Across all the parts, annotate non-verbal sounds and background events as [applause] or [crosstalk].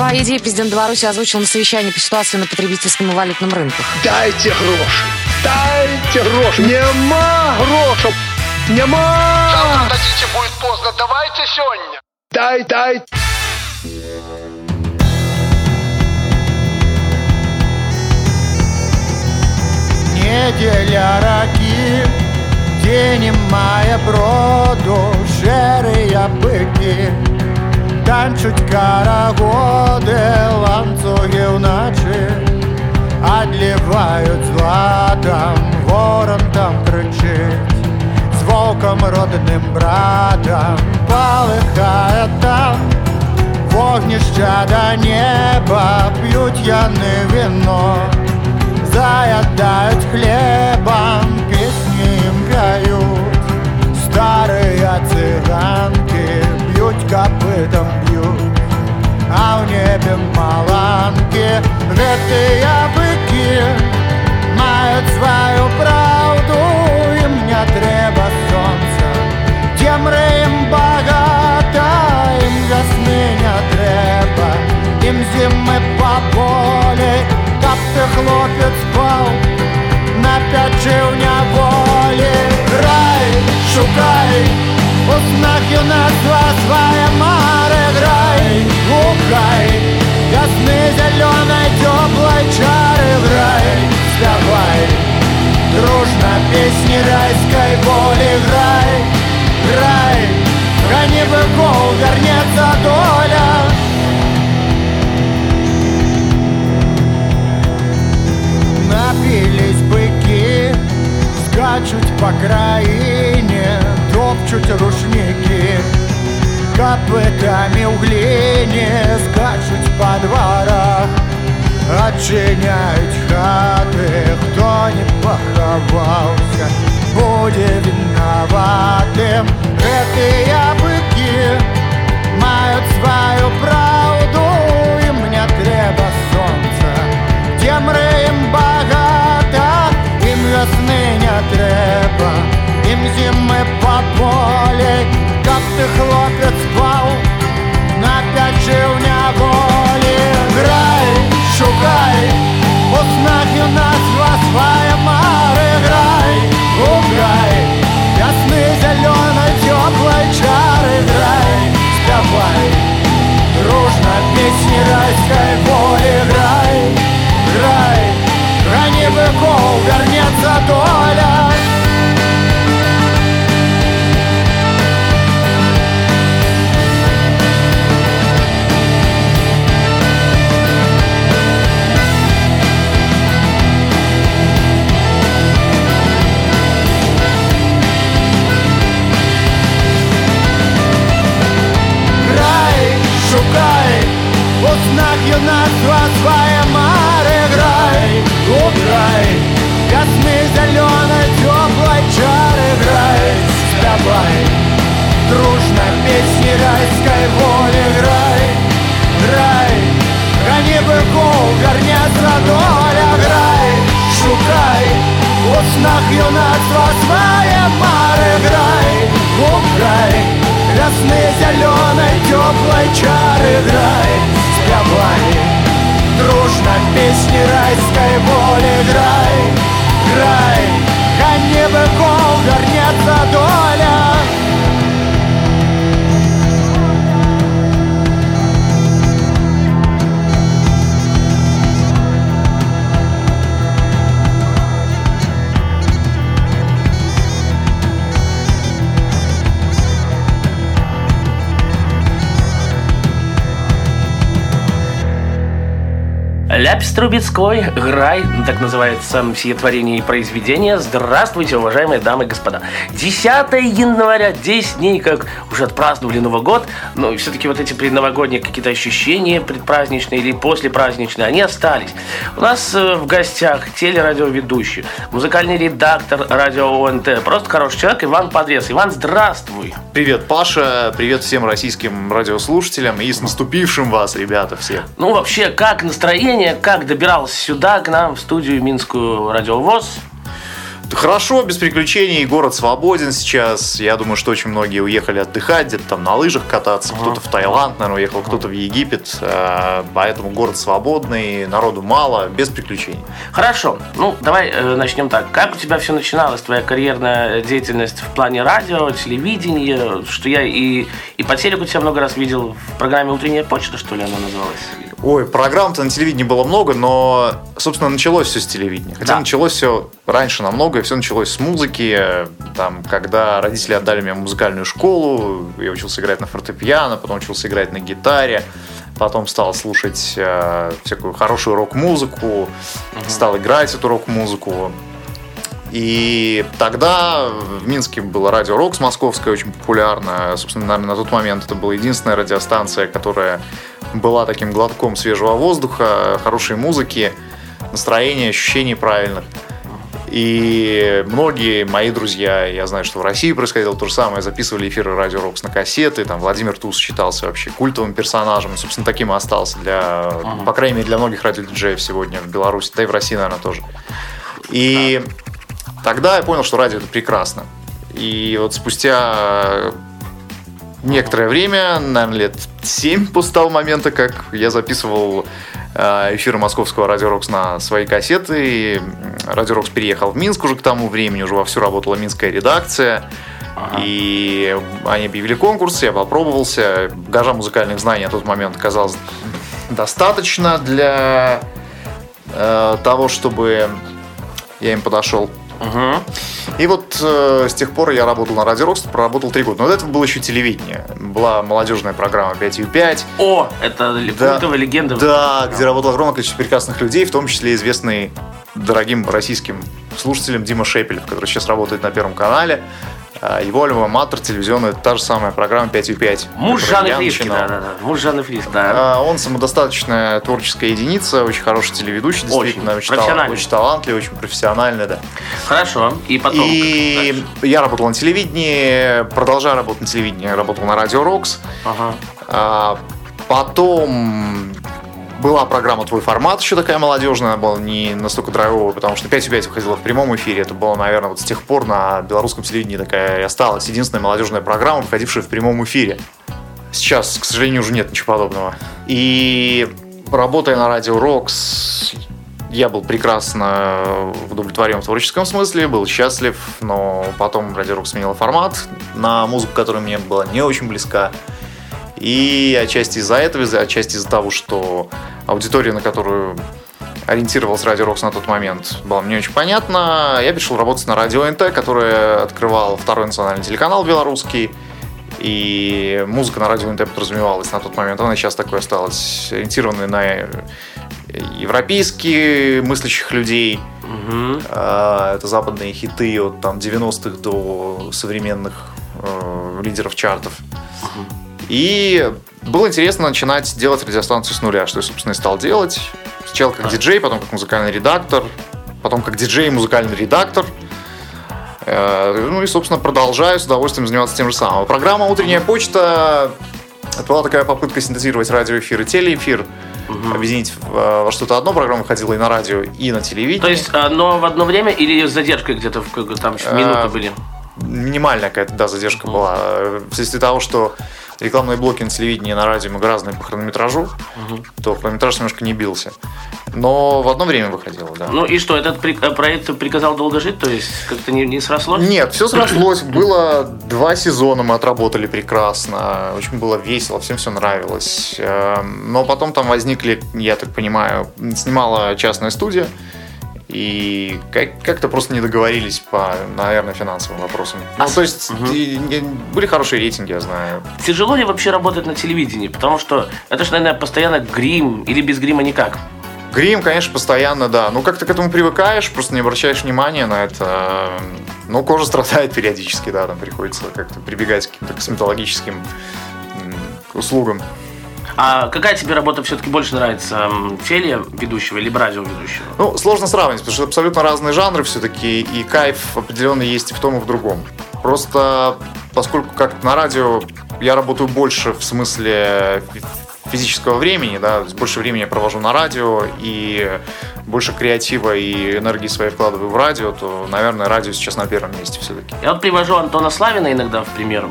Свои идеи президент Беларуси озвучил на совещании по ситуации на потребительском и валютном рынках. Дайте гроши! Дайте гроши! Нема грошей! Нема! Завтра дадите, будет поздно. Давайте сегодня. Дай, дай! Неделя раки, день має броду, шерія бики, танчуть карагоди, ланцюги вночі, Одлівають златом, ворон там кричить, з волком родним братом, полихає там, вогнища до неба, п'ють яни вино заедают хлебом, Копытом бьют А в небе маланки Гэтые быки Мают свою правду Им не треба солнца Темры им багато Им весны не треба. Им зимы по поле Каб ты хлопец спал На пячы в няволі Грай, шукай У снах юнацтва свае песни райской воли. Грай, грай Гони быков, вернется доля. Напились быки, скачут по краине, топчут рушники, копытами в глине скачут по дворах, отчиняют хаты, кто не поховался, будет виноватым. Гэтые быки мают свою правду, им не треба солнца, темры им багато, им весны не треба, им зимы по поле, как ты хлопец спал, на пячи в неволі. Грай, шукай, снах юнацтва своє мари грай, грай, Весны зеленой теплой чары грай, спявай Дружно песни райской воли грай, грай Ляпис Трубецкой, Грай, так называется сие творение и произведение. Здравствуйте, уважаемые дамы и господа. 10 января, 10 дней, как уже отпраздновали Новый год, но все-таки вот эти предновогодние какие-то ощущения предпраздничные или послепраздничные, они остались. У нас э, в гостях телерадиоведущий, музыкальный редактор радио ОНТ, просто хороший человек Иван Подрез. Иван, здравствуй. Привет, Паша, привет всем российским радиослушателям и с наступившим вас, ребята, все. Ну, вообще, как настроение, как добирался сюда, к нам, в студию Минскую радиовоз? Хорошо, без приключений, город свободен сейчас. Я думаю, что очень многие уехали отдыхать, где-то там на лыжах кататься, кто-то в Таиланд, наверное, уехал, кто-то в Египет. Э, Поэтому город свободный, народу мало, без приключений. Хорошо, ну давай э, начнем так. Как у тебя все начиналось, твоя карьерная деятельность в плане радио, телевидения, что я и, и по телеку тебя много раз видел в программе «Утренняя почта», что ли она называлась? Ой, программ-то на телевидении было много, но, собственно, началось все с телевидения. Хотя Да. началось все раньше намного, и все началось с музыки. Там, когда родители отдали меня в музыкальную школу, я учился играть на фортепиано, потом учился играть на гитаре, потом стал слушать э, всякую хорошую рок-музыку, стал играть эту рок-музыку. И тогда в Минске было радио Рокс московское, очень популярное. Собственно, наверное, на тот момент это была единственная радиостанция, которая была таким глотком свежего воздуха, хорошей музыки, настроения, ощущений правильных. И многие мои друзья, я знаю, что в России происходило то же самое, записывали эфиры Радио Рокс на кассеты, там Владимир Туз считался вообще культовым персонажем, собственно, таким и остался для, по крайней мере, для многих радиодиджеев сегодня в Беларуси, да и в России, наверное, тоже. И тогда я понял, что радио это прекрасно. И вот спустя некоторое время, наверное, лет 7 после того момента, как я записывал э, эфиры московского Радио Рокс на свои кассеты. И Радио Рокс переехал в Минск уже к тому времени, уже вовсю работала минская редакция. И они объявили конкурс, я попробовался. Багажа музыкальных знаний на тот момент оказалось достаточно для э, того, чтобы я им подошел. Угу. И вот э, с тех пор я работал на Радио Рокс, проработал три года. Но до этого было еще телевидение. Была молодежная программа 5 О, это Да. культовая легенда. Да, где работало огромное количество прекрасных людей, в том числе известный дорогим российским слушателям Дима Шепелев, который сейчас работает на Первом канале. А, Его альма матер телевизионная, та же самая программа 5 5 Муж Жанны Флиски, да, да, да. Муж Жанны Флиски, да. А, Он самодостаточная творческая единица, очень хороший телеведущий, действительно, очень, профессиональный. очень талантливый, очень профессиональный, да. Хорошо. И потом. И я работал на телевидении, продолжаю работать на телевидении, я работал на Радио Рокс. Ага. А, Потом была программа «Твой формат», еще такая молодежная, была не настолько драйвовая, потому что 5 5 выходила в прямом эфире. Это было, наверное, вот с тех пор на белорусском телевидении такая и осталась. Единственная молодежная программа, выходившая в прямом эфире. Сейчас, к сожалению, уже нет ничего подобного. И работая на радио Рокс, я был прекрасно удовлетворен в творческом смысле, был счастлив, но потом Радио Рокс сменила формат на музыку, которая мне была не очень близка. И отчасти из-за этого, отчасти из-за того, что аудитория, на которую ориентировался Радио Рокс на тот момент, была мне очень понятна. Я перешел работать на Радио НТ, которое открывал второй национальный телеканал белорусский. И музыка на радио НТ подразумевалась на тот момент. Она сейчас такой осталась, ориентированной на европейских мыслящих людей. А, Это западные хиты от там, 90-х до современных э, лидеров чартов. И было интересно начинать делать радиостанцию с нуля, что я, собственно, и стал делать. Сначала как диджей, потом как музыкальный редактор, потом как диджей и музыкальный редактор. Э, Ну и, собственно, продолжаю с удовольствием заниматься тем же самым. Программа «Утренняя почта» это была такая попытка синтезировать радиоэфир и телеэфир, объединить в- э, во что-то одно. Программа выходила и на радио, и на телевидении. То есть, но в одно время или с задержкой где-то там в минуты А, были? минимальная какая-то, да, задержка была. Э, Вследствие того, что рекламные блоки на телевидении и на радио мы разные по хронометражу, то хронометраж немножко не бился. Но в одно время выходило, да. Ну и что, этот э, проект приказал долго жить, то есть как-то не, не срослось? Нет, все [clears throat] срослось. Было два сезона, мы отработали прекрасно. Очень было весело, всем все нравилось. Эм, Но потом там возникли, я так понимаю, снимала частная студия. И как- как-то просто не договорились по, наверное, финансовым вопросам. Ну, А то есть и- и были хорошие рейтинги, я знаю. Тяжело ли вообще работать на телевидении? Потому что это же, наверное, постоянно грим или без грима никак. Грим, конечно, постоянно, да. Ну, как ты к этому привыкаешь, просто не обращаешь внимания на это. Ну, кожа страдает периодически, да, там приходится как-то прибегать к каким-то косметологическим услугам. А какая тебе работа все-таки больше нравится? м, Теле ведущего или радио ведущего? Ну, сложно сравнивать, потому что абсолютно разные жанры все-таки, и кайф определенно есть и в том, и в другом. Просто поскольку как на радио я работаю больше в смысле фи- физического времени, да, больше времени я провожу на радио, и больше креатива и энергии своей вкладываю в радио, то, наверное, радио сейчас на первом месте все-таки. Я вот привожу Антона Славина иногда в пример.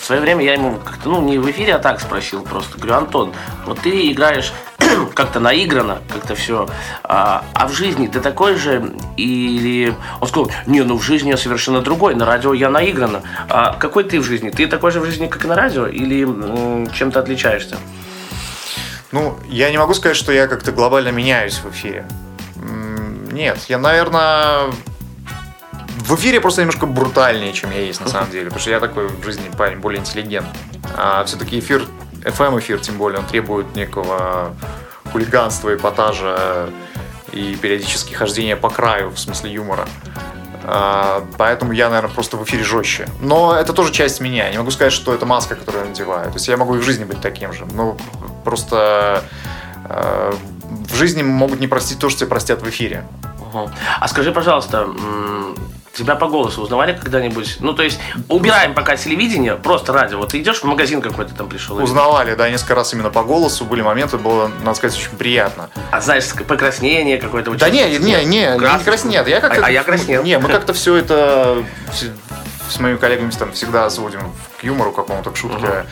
В свое время я ему как-то, ну, не в эфире, а так спросил просто. Говорю, Антон, вот ты играешь [clears throat] как-то наигранно, как-то все. А, а в жизни ты такой же? Или... Он сказал, не, ну в жизни я совершенно другой, на радио я наигранно. А какой ты в жизни? Ты такой же в жизни, как и на радио? Или чем-то отличаешься? Ну, я не могу сказать, что я как-то глобально меняюсь в эфире. Нет, я, наверное, в эфире просто немножко брутальнее, чем я есть на самом деле. Потому что я такой в жизни парень более интеллигентный. А все-таки эфир, FM эфир, тем более, он требует некого хулиганства, эпатажа и периодически хождения по краю в смысле юмора. А, Поэтому я, наверное, просто в эфире жестче. Но это тоже часть меня. Я не могу сказать, что это маска, которую я надеваю. То есть я могу и в жизни быть таким же. Но просто э, в жизни могут не простить то, что тебе простят в эфире. А скажи, пожалуйста, тебя по голосу узнавали когда-нибудь? Ну, то есть, убираем пока телевидение, просто радио. Вот ты идешь в магазин какой-то там пришел. Узнавали, да, несколько раз именно по голосу. Были моменты, было, надо сказать, очень приятно. А знаешь, покраснение какое-то. Да не, не, не, не, Красный. не краснеет. Я как-то, А- а я краснел. Не, мы как-то все это с моими коллегами там всегда сводим к юмору какому-то, к шутке.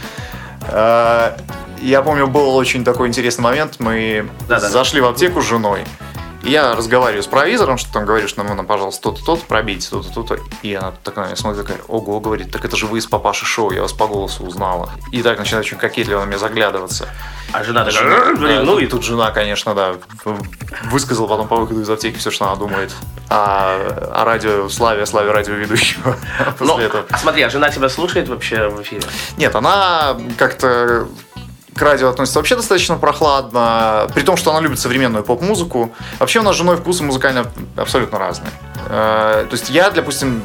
Э, Я помню, был очень такой интересный момент. Мы Да-да. зашли в аптеку с женой. И я разговариваю с провизором, что там говоришь, нам, нам, пожалуйста, то-то, то-то пробейте, то-то, то-то. И она такая на меня смотрит, такая, ого, говорит, так это же вы из папаши шоу, я вас по голосу узнала. И так начинает очень кокетливо на меня заглядываться. А жена такая, да, ну и тут жена, конечно, да, высказала потом по выходу из аптеки все, что она думает о, о радио Славе, Славе радиоведущего Ну, [laughs] после этого. а смотри, а жена тебя слушает вообще в эфире? Нет, она как-то к радио относится вообще достаточно прохладно, при том, что она любит современную поп-музыку. Вообще у нас с женой вкусы музыкально абсолютно разные. Э, То есть я, допустим,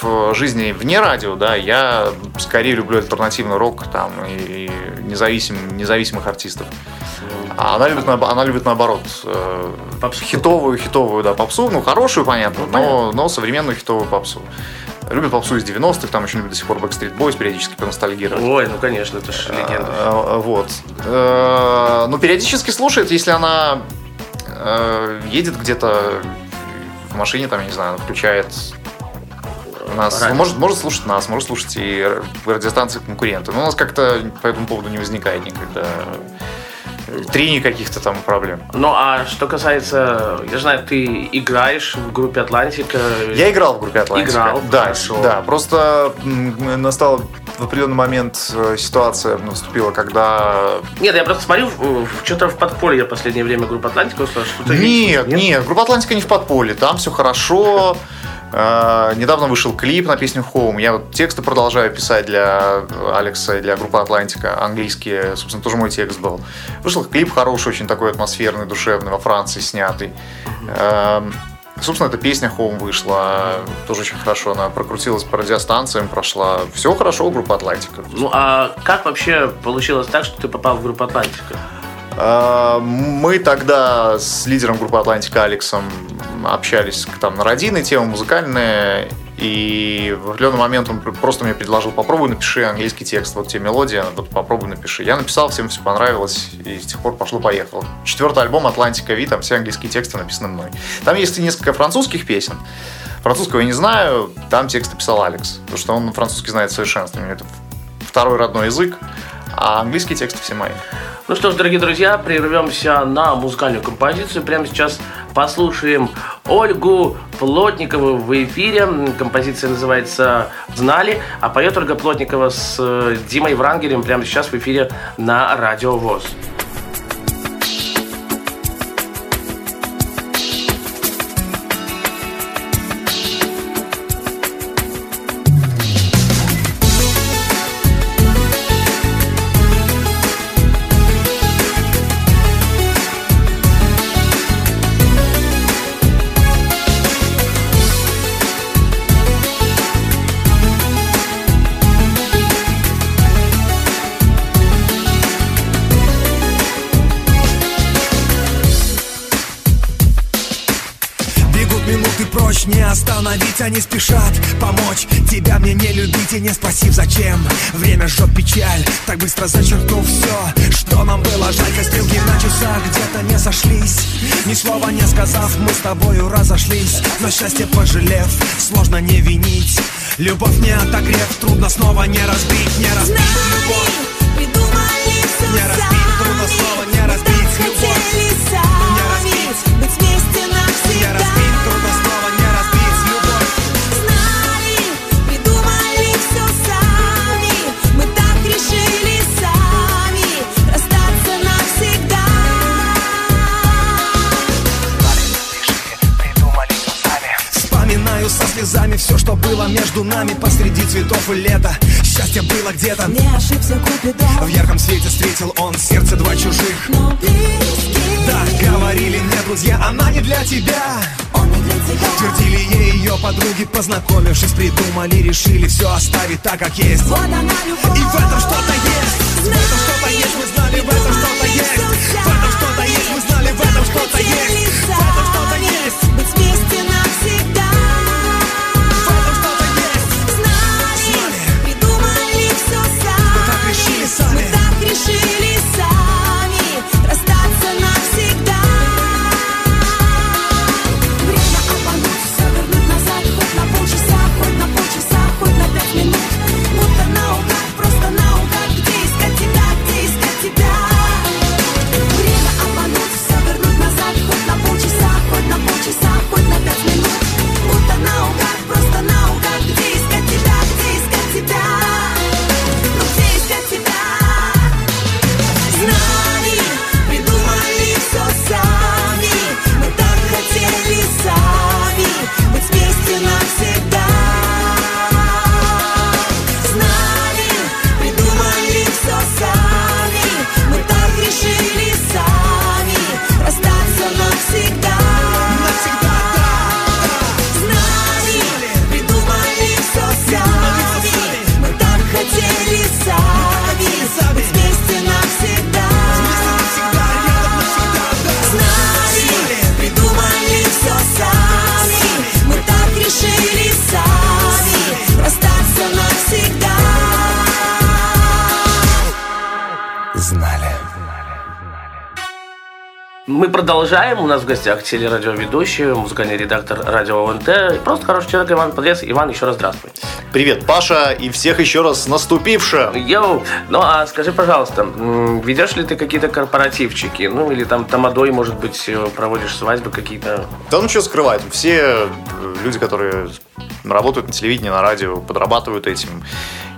в жизни вне радио, да, я скорее люблю альтернативный рок там и независим, независимых артистов. А она любит, она любит наоборот э, Попсу. хитовую, хитовую, да, попсу, ну хорошую, понятно, Ну, но, но современную хитовую попсу. Любит попсу из 90-х, там еще любит до сих пор Backstreet Boys периодически поностальгировать. Ой, ну конечно, это же легенда. А, Вот. Э, Ну, периодически слушает, если она э, едет где-то в машине, там, я не знаю, включает нас. Радио. Ну, может, может слушать нас, может слушать и радиостанции конкуренты. Но у нас как-то по этому поводу не возникает никогда трений каких-то там проблем. Ну, а что касается, я знаю, ты играешь в группе Атлантика. Я играл в группе Атлантика. Играл, да, хорошо. да. Просто м, настала в определенный момент э, ситуация наступила, когда Нет, я просто смотрю, что-то в подполье в последнее время группа Атлантика услышал, что-то Нет, есть. нет, группа Атлантика не в подполье, там все хорошо. Э, Недавно вышел клип на песню Home. Я вот тексты продолжаю писать для Алекса и для группы Атлантика. Английские, собственно, тоже мой текст был. Вышел клип хороший, очень такой атмосферный, душевный, во Франции снятый. Эм, Собственно, эта песня Home вышла тоже очень хорошо. Она прокрутилась по радиостанциям, прошла. Все хорошо у группы Атлантика. Ну, а как вообще получилось так, что ты попал в группу Атлантика? А, Мы тогда с лидером группы Атлантика Алексом общались там на разные темы музыкальные, и в определенный момент он просто мне предложил, попробуй напиши английский текст, вот тебе мелодия, вот попробуй напиши. Я написал, всем все понравилось, и с тех пор пошло-поехало. Четвертый альбом Атлантика Ви, там все английские тексты написаны мной. Там есть и несколько французских песен, Французского я не знаю, там тексты писал Алекс, потому что он французский знает в совершенстве, у него это второй родной язык, а английские тексты все мои. Ну что ж, дорогие друзья, прервемся на музыкальную композицию. Прямо сейчас послушаем Ольгу Плотникову в эфире. Композиция называется «Знали», а поет Ольга Плотникова с э, Димой Врангелем прямо сейчас в эфире на Радио ВОЗ. Не остановить, они спешат помочь. Тебя мне не любить и не спросив зачем. Время жжет печаль, так быстро зачеркнув все Что нам было жаль, стрелки на часах где-то не сошлись. Ни слова не сказав, мы с тобою разошлись. Но счастье пожалев, сложно не винить. Любовь не отогрев, трудно снова не разбить, не разбить любовь. Придумали все Не разбить, трудно снова не разбить любовь. Хотели сами что было между нами Посреди цветов и лета. Счастье было где-то. Не ошибся Купидон В ярком свете встретил он сердце два чужих. Но близкий. Да, говорили мне друзья, она не для тебя. Он не для тебя. Твердили ей ее подруги, познакомившись Придумали, решили все оставить так, как есть. Вот она любовь. И в этом что-то есть. В этом что-то есть, мы знали, в этом что-то есть. В этом что-то есть, мы знали, в этом что-то есть Мы продолжаем. У нас в гостях телерадиоведущий, музыкальный редактор радио ОНТ. Просто хороший человек Иван Подрез. Иван, еще раз здравствуй. Привет, Паша, и всех еще раз наступившим. Йоу, ну а скажи, пожалуйста, ведешь ли ты какие-то корпоративчики? Ну или там тамадой, может быть, э, проводишь свадьбы какие-то? Да ну что скрывать, все э, люди, которые работают на телевидении, на радио, подрабатывают этим.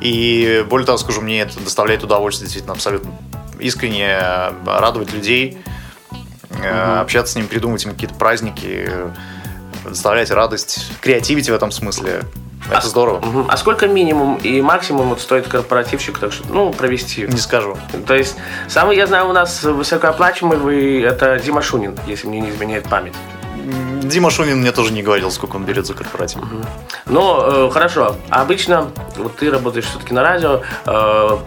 И более того, скажу, мне это доставляет удовольствие действительно абсолютно искренне э, радовать людей, э, общаться с ними, придумывать им какие-то праздники, доставлять радость, креативить в этом смысле. Это здорово. Мгм. А сколько минимум и максимум вот стоит корпоративчик, так что, ну, провести? Не скажу. То есть, самый, я знаю, у нас высокооплачиваемый вы, это Дима Шунин, если мне не изменяет память. Дима Шунин мне тоже не говорил, сколько он берет за корпоратив. Ну, э, хорошо. Обычно, вот ты работаешь все-таки на радио, э,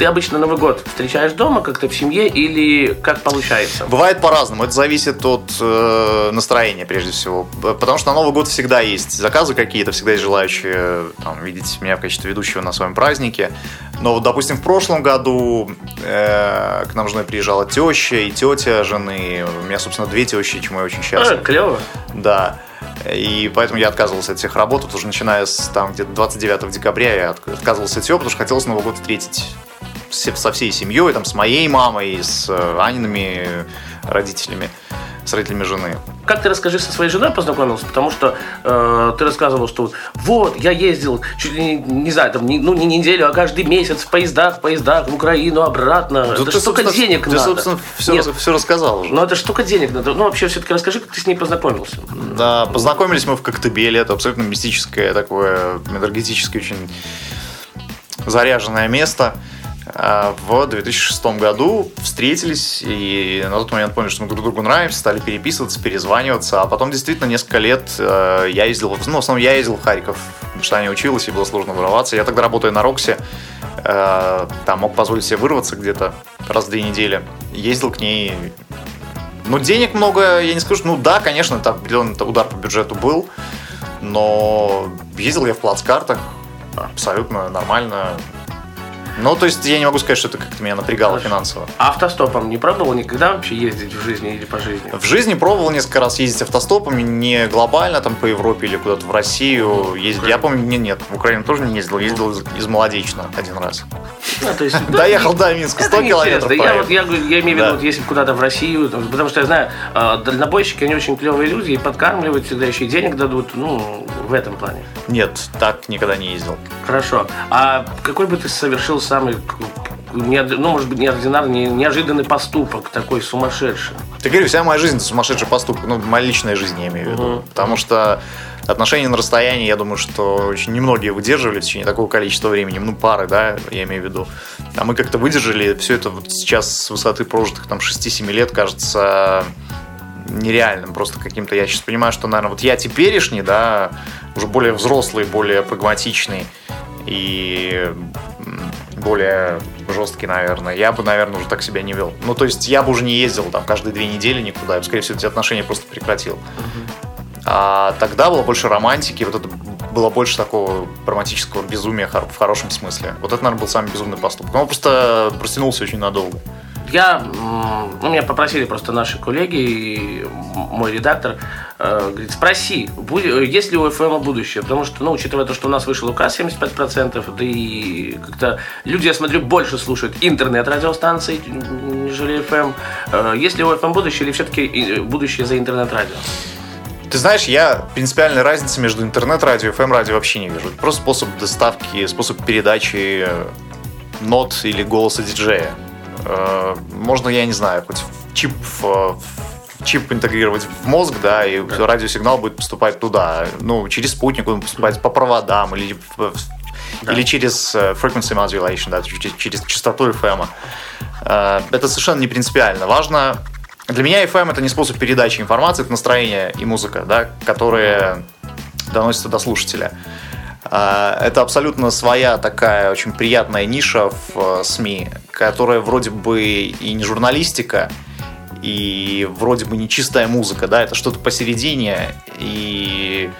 ты обычно Новый год встречаешь дома как-то в семье или как получается? Бывает по-разному. Это зависит от э, настроения, прежде всего. Потому что на Новый год всегда есть заказы какие-то, всегда есть желающие э, там, видеть меня в качестве ведущего на своем празднике. Но вот, допустим, в прошлом году э, к нам женой приезжала теща и тетя жены. У меня, собственно, две тещи, чему я очень А, счастлив. клево. Да. И поэтому я отказывался от всех работ. Вот уже начиная с там где-то 29 декабря я от- отказывался от всего, потому что хотелось Новый год встретить со всей семьей, там, с моей мамой, с э, Аниными родителями, с родителями жены. Как ты расскажи, со своей женой познакомился? Потому что э, ты рассказывал, что вот, я ездил чуть ли не, не знаю, там, не, ну не неделю, а каждый месяц в поездах, в поездах, в Украину, обратно. Да это ты, столько денег ты, надо. собственно, все, Нет, все рассказал уже. ну это столько денег надо. Ну вообще все-таки расскажи, как ты с ней познакомился. Да, познакомились мы в Коктебеле. Это абсолютно мистическое такое энергетически очень заряженное место. А, В 2006 году встретились и на тот момент поняли, что мы друг другу нравимся, стали переписываться, перезваниваться, а потом действительно несколько лет э, я ездил, ну, в основном я ездил в Харьков, потому что Аня училась, и было сложно вырываться. Я тогда работая на Роксе, э, там мог позволить себе вырваться где-то раз в две недели. Ездил к ней Ну, денег много, я не скажу. Ну, да, конечно, это определенный удар по бюджету был. Но ездил я в плацкартах абсолютно нормально. Ну, то есть я не могу сказать, что это как-то меня напрягало Хорошо. финансово. А автостопом не пробовал никогда вообще ездить в жизни или по жизни? В жизни пробовал несколько раз ездить автостопами, не глобально там по Европе или куда-то в Россию ездить. Я помню, не, нет, в Украину тоже не ездил, ездил из, из Молодечно один раз. Ну, то есть, [laughs] ну, Доехал до Минска, 100 Это километров. Я, вот, я, я имею в виду, вот если куда-то в Россию, потому что я знаю, э, дальнобойщики, они очень клевые люди, и подкармливают всегда еще и денег дадут, ну, в этом плане. Нет, так никогда не ездил. Хорошо. А какой бы ты совершил самый, неор- ну, может быть, неординарный, не- неожиданный поступок, такой сумасшедший? Ты говорю, вся моя жизнь это сумасшедший поступок. Ну, моя личная жизнь, я имею в виду. Мгм. Потому что отношения на расстоянии, я думаю, что очень немногие выдерживали в течение такого количества времени. Ну, пары, да, я имею в виду. А мы как-то выдержали. Все это вот сейчас с высоты прожитых там 6-7 лет кажется нереальным. Просто каким-то... Я сейчас понимаю, что, наверное, вот я теперешний, да, уже более взрослый, более прагматичный и более жесткий, наверное. Я бы, наверное, уже так себя не вел. Ну, то есть я бы уже не ездил там каждые две недели никуда. Я бы, скорее всего, эти отношения просто прекратил. А тогда было больше романтики, вот это было больше такого романтического безумия в хорошем смысле. Вот это, наверное, был самый безумный поступок. Он просто растянулся очень надолго. Я, ну, меня попросили просто наши коллеги, и мой редактор, э, говорит, спроси, будет, есть ли у ФМ будущее, потому что, ну, учитывая то, что у нас вышел указ 75%, да и как-то люди, я смотрю, больше слушают интернет-радиостанций, нежели ФМ. Э, есть ли у ФМ будущее или все-таки будущее за интернет-радио? Ты знаешь, я принципиальной разницы между интернет-радио и FM-радио вообще не вижу. Это просто способ доставки, способ передачи э, нот или голоса диджея. Э, Можно, я не знаю, хоть чип, в- чип интегрировать в мозг, да, и радиосигнал будет поступать туда. Ну, через спутник он поступает по проводам или, Да. или через э, frequency modulation, да, через, частоту FM. Э, Это совершенно не принципиально. Важно для меня FM это не способ передачи информации, это настроение и музыка, да, которые доносятся до слушателя. Это абсолютно своя такая очень приятная ниша в СМИ, которая вроде бы и не журналистика, и вроде бы не чистая музыка, да, это что-то посередине, и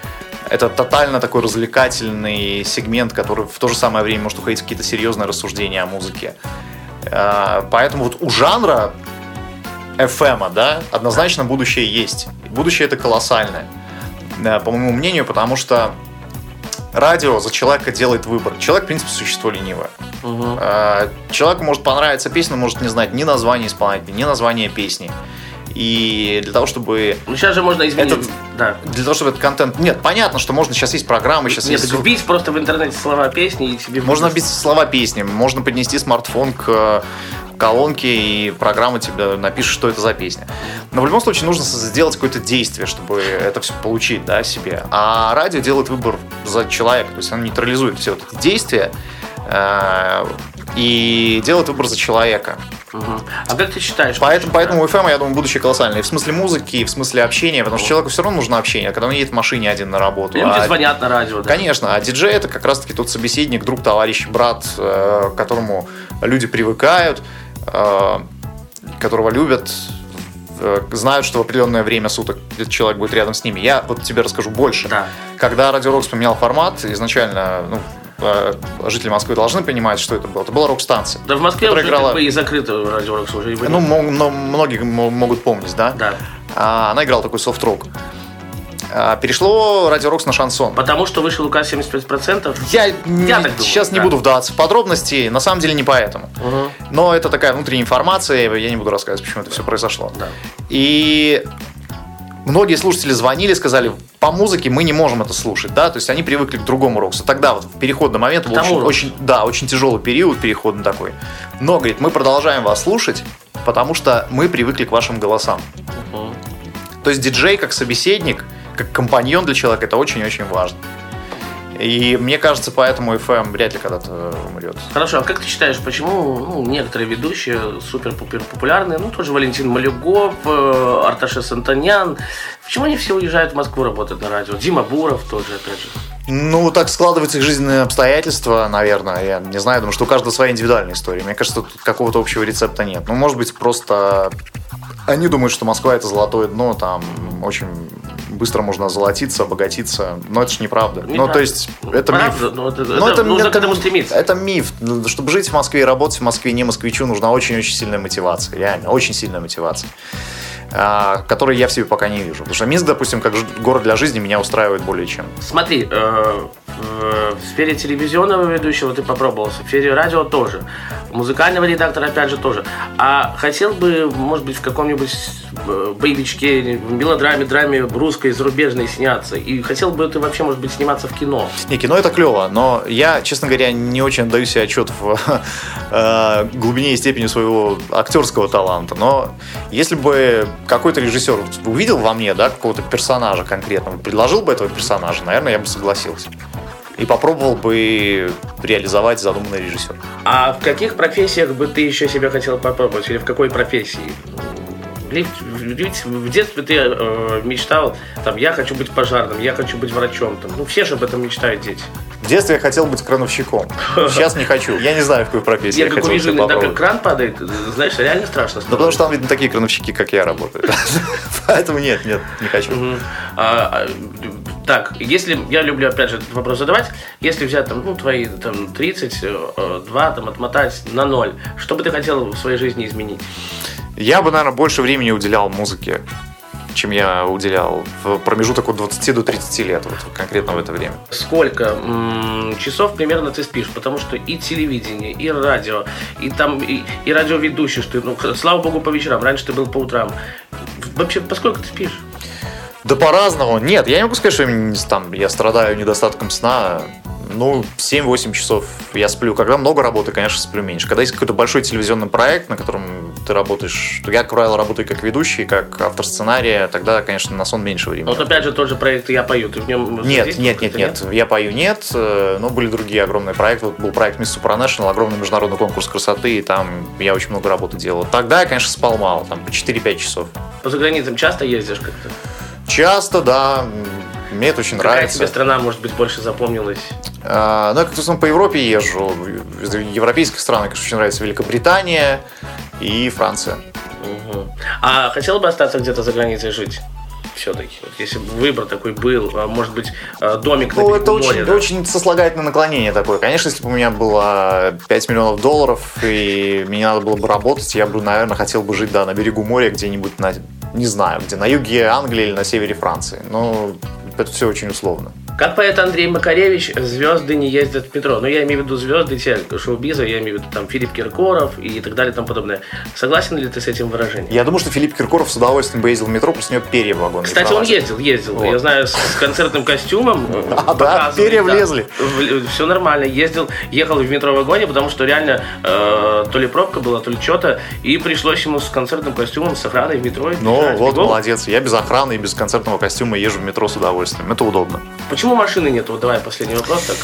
это тотально такой развлекательный сегмент, который в то же самое время может уходить в какие-то серьезные рассуждения о музыке. А, Поэтому вот у жанра FM, да, однозначно будущее есть. Будущее это колоссальное, э, по моему мнению, потому что радио за человека делает выбор. Человек, в принципе, существо ленивое. Э, Человеку может понравиться песня, может не знать ни названия исполнителя, ни названия песни. И для того, чтобы Ну, сейчас же можно изменить. Этот- Да. для того, чтобы этот контент... Нет, понятно, что можно, сейчас есть программы, сейчас Нет, есть... так вбить просто в интернете слова песни и себе... Можно вбить слова песни, можно поднести смартфон к э, колонке, и программа тебе напишет, что это за песня. Но в любом случае нужно сделать какое-то действие, чтобы это все получить да, себе. А радио делает выбор за человека, то есть оно нейтрализует все вот эти действия э, и делает выбор за человека. Мгм. А как ты считаешь? Поэтому, поэтому у FM, я думаю, будущее колоссальное. И в смысле музыки, и в смысле общения, потому что человеку все равно нужно общение, когда он едет в машине один на работу. Люди А звонят на радио. да. Конечно, а диджей это как раз-таки тот собеседник, друг, товарищ, брат, э, к которому люди привыкают, э, которого любят, э, знают, что в определенное время суток этот человек будет рядом с ними. Я вот тебе расскажу больше. Да. Когда Радио Рокс поменял формат, изначально ну, э, жители Москвы должны понимать, что это было. Это была рок-станция. Да в Москве уже играла- и закрыто радио Рокс уже. Ну, многие мо- могут помнить, да? Да. А, она играла такой софт-рок. А, перешло Радио Рокс на шансон. Потому что вышел указ 75%. Я, не- Я так думаю, сейчас не да. буду вдаваться в подробности, на самом деле не поэтому. Мгм. Но это такая внутренняя информация, я не буду рассказывать, почему это все произошло. Да. И многие слушатели звонили, сказали, по музыке мы не можем это слушать, да, то есть они привыкли к другому роксу. Тогда вот в переходный момент был очень, очень, да, очень тяжелый период переходный такой. Но, говорит, мы продолжаем вас слушать, потому что мы привыкли к вашим голосам. Мгм. То есть диджей как собеседник, как компаньон для человека, это очень-очень важно. И мне кажется, поэтому FM вряд ли когда-то умрет. Хорошо, а как ты считаешь, почему ну, некоторые ведущие супер-пупер популярные, ну, тоже Валентин Малюгов, э, Арташес Антонян, почему они все уезжают в Москву работать на радио? Дима Буров тоже, опять же. Ну, так складываются их жизненные обстоятельства, наверное. Я не знаю, думаю, что у каждого своя индивидуальная история. Мне кажется, тут какого-то общего рецепта нет. Ну, может быть, просто Они думают, что Москва это золотое дно, там очень быстро можно озолотиться, обогатиться. Но это же неправда. Ну, Неправда. то есть, это Правда, миф. но это- Ну, это- нужно к этому стремиться. Это миф. Ну, Чтобы жить в Москве и работать в Москве не москвичу, нужна очень-очень сильная мотивация. Реально, очень сильная мотивация. а, Которой я в себе пока не вижу. Потому что Минск, допустим, как город для жизни меня устраивает более чем. Смотри, э, в в сфере телевизионного ведущего ты попробовался, в сфере радио тоже, музыкального редактора опять же тоже. А хотел бы, может быть, в каком-нибудь э, боевичке, мелодраме, драме русской, зарубежной сняться? И хотел бы ты вообще, может быть, сниматься в кино? Не, кино это клево, но я, честно говоря, не очень отдаю себе отчет в [laughs] э, глубине и степени своего актерского таланта. Но если бы какой-то режиссер увидел во мне, да, какого-то персонажа конкретного, предложил бы этого персонажа, наверное, я бы согласился. И попробовал бы реализовать задуманный режиссер. А в каких профессиях бы ты еще себя хотел попробовать? Или в какой профессии? Ведь в детстве ты э, мечтал, там, я хочу быть пожарным, я хочу быть врачом. Там, ну, все же об этом мечтают дети. В детстве я хотел быть крановщиком. Сейчас не хочу. Я не знаю, в какой профессии Я, я как хотел увижу иногда, как кран падает, знаешь, реально страшно. Ну, потому что там, видно, такие крановщики, как я, работают. [laughs] Поэтому нет, нет, не хочу. Так, если, я люблю, опять же, этот вопрос задавать, если взять там, ну, твои там 32, там, отмотать на ноль, что бы ты хотел в своей жизни изменить? Я бы, наверное, больше времени уделял музыке, чем я уделял в промежуток от 20 до 30 лет, вот конкретно в это время. Сколько м, часов примерно ты спишь? Потому что и телевидение, и радио, и там, и, и радиоведущий, что ты, ну, слава богу, по вечерам, раньше ты был по утрам. Вообще, поскольку ты спишь? Да по-разному. Нет, я не могу сказать, что там, я страдаю недостатком сна. Ну, 7-8 часов я сплю. Когда много работы, конечно, сплю меньше. Когда есть какой-то большой телевизионный проект, на котором ты работаешь, то я, как правило, работаю как ведущий, как автор сценария, тогда, конечно, на сон меньше времени. Вот опять же тот же проект «Я пою», ты в нем Нет, нет, нет, нет. Я пою нет, э, но были другие огромные проекты. Вот был проект Miss Supranational, огромный международный конкурс красоты, и там я очень много работы делал. Тогда я, конечно, спал мало, там по 4-5 часов. По заграницам часто ездишь как-то? Часто, да, мне это очень Какая нравится. тебе страна, может быть, больше запомнилась? А, Ну, я как-то основном по Европе езжу. В европейских странах, конечно, очень нравится Великобритания и Франция. Мгм. А хотел бы остаться где-то за границей жить? Все-таки, если бы выбор такой был, а, может быть, а, домик на Ну, берегу это очень, моря, да? очень сослагательное наклонение такое. Конечно, если бы у меня было 5 миллионов долларов, и мне надо было бы работать, я бы, наверное, хотел бы жить, да, на берегу моря, где-нибудь на, не знаю, где, на юге Англии или на севере Франции. Но это все очень условно. Как поэт Андрей Макаревич, звезды не ездят в метро. Ну, я имею в виду звезды те шоу-биза, я имею в виду там Филипп Киркоров и так далее и тому подобное. Согласен ли ты с этим выражением? Я думаю, что Филипп Киркоров с удовольствием бы ездил в метро, просто у него перья в вагоне. Кстати, он ездил, ездил. Вот. Я знаю, с концертным костюмом. э, [laughs] А, да? Перья влезли? Все нормально. Ездил, ехал в метро вагоне, потому что реально э, то ли пробка была, то ли что-то. И пришлось ему с концертным костюмом, с охраной в метро. Ну, вот, молодец. Я без охраны и без концертного костюма езжу в метро с удовольствием. Это удобно. Почему машины нет? Вот давай последний вопрос. Так.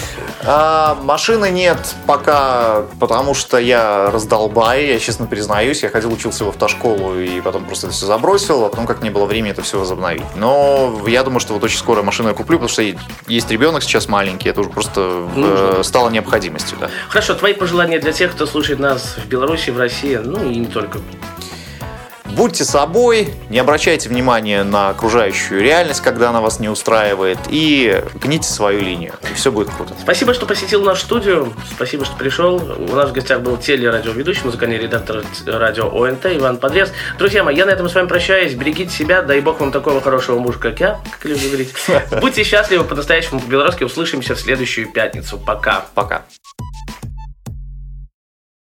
А, машины нет пока, потому что я раздолбай, я честно признаюсь. Я ходил, учился в автошколу и потом просто это все забросил, а потом как не было времени это все возобновить. Но я думаю, что вот очень скоро машину я куплю, потому что есть ребенок сейчас маленький, это уже просто э, Нужно. стало необходимостью. Да. Хорошо, твои пожелания для тех, кто слушает нас в Беларуси, в России, ну и не только. Будьте собой, не обращайте внимания на окружающую реальность, когда она вас не устраивает, и гните свою линию, и все будет круто. Спасибо, что посетил нашу студию. Спасибо, что пришел. У нас в гостях был телерадиоведущий, музыкальный редактор радио ОНТ Иван Подрез. Друзья мои, я на этом с вами прощаюсь. Берегите себя. Дай бог вам такого хорошего мужа, как я, как люблю говорить. [laughs] Будьте счастливы по-настоящему по-белорусски. Услышимся в следующую пятницу. Пока. Пока.